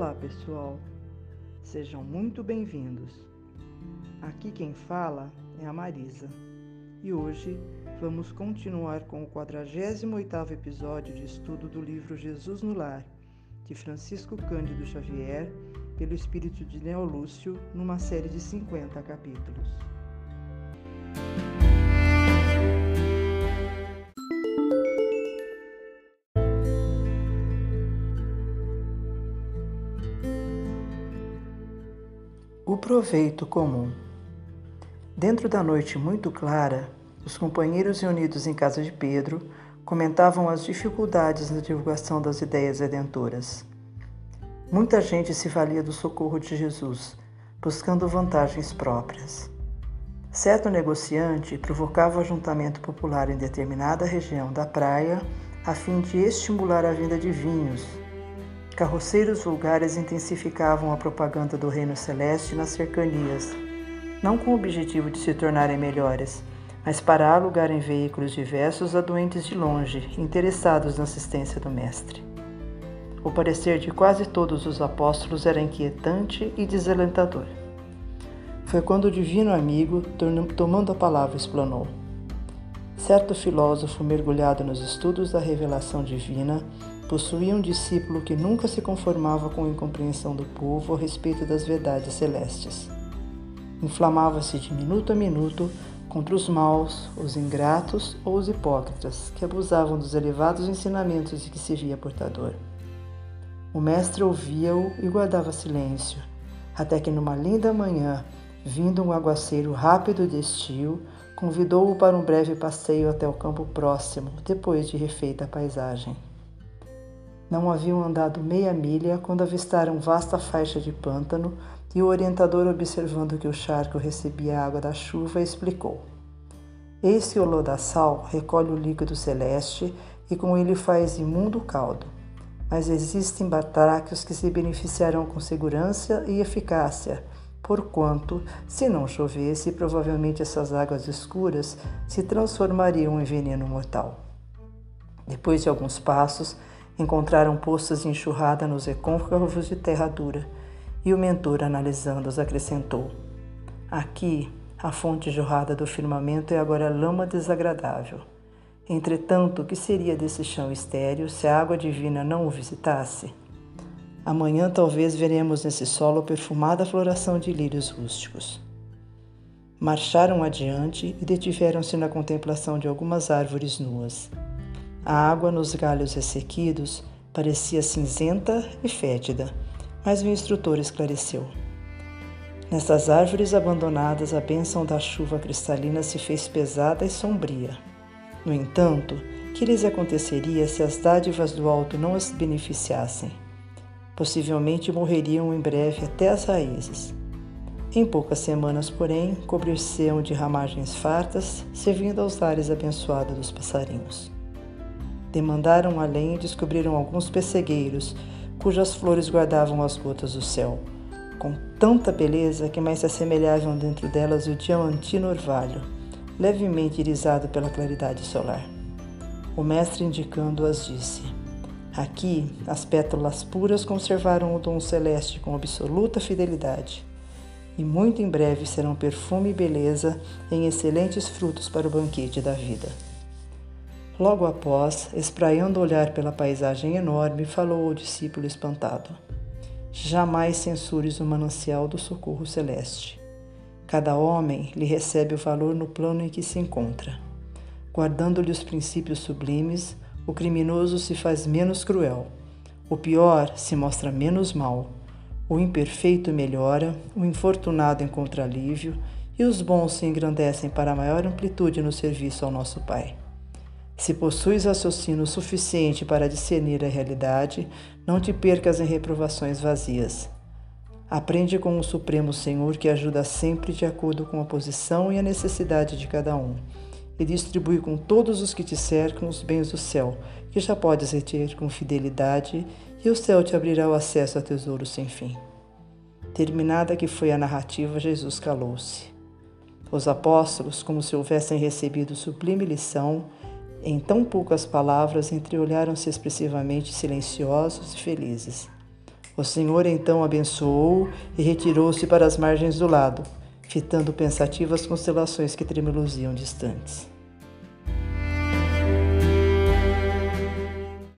Olá, pessoal. Sejam muito bem-vindos. Aqui quem fala é a Marisa. E hoje vamos continuar com o 48º episódio de estudo do livro Jesus no Lar, de Francisco Cândido Xavier, pelo espírito de Neo Lúcio, numa série de 50 capítulos. O proveito comum. Dentro da noite muito clara, os companheiros reunidos em casa de Pedro comentavam as dificuldades na divulgação das ideias redentoras. Muita gente se valia do socorro de Jesus, buscando vantagens próprias. Certo negociante provocava o ajuntamento popular em determinada região da praia a fim de estimular a venda de vinhos Carroceiros vulgares intensificavam a propaganda do reino celeste nas cercanias, não com o objetivo de se tornarem melhores, mas para alugarem veículos diversos a doentes de longe, interessados na assistência do Mestre. O parecer de quase todos os apóstolos era inquietante e desalentador. Foi quando o divino amigo, tomando a palavra, explanou. Certo filósofo mergulhado nos estudos da revelação divina possuía um discípulo que nunca se conformava com a incompreensão do povo a respeito das verdades celestes. Inflamava-se de minuto a minuto contra os maus, os ingratos ou os hipócritas que abusavam dos elevados ensinamentos de que se via portador. O mestre ouvia-o e guardava silêncio, até que numa linda manhã, vindo um aguaceiro rápido de estio, convidou-o para um breve passeio até o campo próximo, depois de refeita a paisagem. Não haviam andado meia milha quando avistaram vasta faixa de pântano e o orientador, observando que o charco recebia água da chuva, explicou. Esse olodaçal recolhe o líquido celeste e com ele faz imundo caldo. Mas existem batráquios que se beneficiarão com segurança e eficácia, porquanto, se não chovesse, provavelmente essas águas escuras se transformariam em veneno mortal. Depois de alguns passos, Encontraram poças de enxurrada nos recôncavos de terra dura, e o mentor, analisando-os, acrescentou: Aqui, a fonte jorrada do firmamento é agora lama desagradável. Entretanto, o que seria desse chão estéril se a água divina não o visitasse? Amanhã talvez veremos nesse solo perfumada floração de lírios rústicos. Marcharam adiante e detiveram-se na contemplação de algumas árvores nuas. A água nos galhos ressequidos parecia cinzenta e fétida, mas o instrutor esclareceu. Nessas árvores abandonadas, a bênção da chuva cristalina se fez pesada e sombria. No entanto, que lhes aconteceria se as dádivas do alto não as beneficiassem? Possivelmente morreriam em breve até as raízes. Em poucas semanas, porém, cobrir-se-ão de ramagens fartas, servindo aos lares abençoados dos passarinhos. Demandaram além e descobriram alguns pessegueiros, cujas flores guardavam as gotas do céu, com tanta beleza que mais se assemelhavam dentro delas o diamantino orvalho, levemente irisado pela claridade solar. O mestre, indicando-as, disse: Aqui, as pétalas puras conservaram o dom celeste com absoluta fidelidade, e muito em breve serão perfume e beleza em excelentes frutos para o banquete da vida. Logo após, espraiando o olhar pela paisagem enorme, falou ao discípulo espantado: Jamais censures o manancial do socorro celeste. Cada homem lhe recebe o valor no plano em que se encontra. Guardando-lhe os princípios sublimes, o criminoso se faz menos cruel, o pior se mostra menos mal, o imperfeito melhora, o infortunado encontra alívio e os bons se engrandecem para maior amplitude no serviço ao nosso Pai. Se possuis raciocínio suficiente para discernir a realidade, não te percas em reprovações vazias. Aprende com o Supremo Senhor que ajuda sempre de acordo com a posição e a necessidade de cada um, e distribui com todos os que te cercam os bens do céu, que já podes reter com fidelidade, e o céu te abrirá o acesso a tesouros sem fim. Terminada que foi a narrativa, Jesus calou-se. Os apóstolos, como se houvessem recebido sublime lição, em tão poucas palavras, entreolharam-se expressivamente silenciosos e felizes. O Senhor então abençoou e retirou-se para as margens do lado, fitando pensativas constelações que tremeluziam distantes.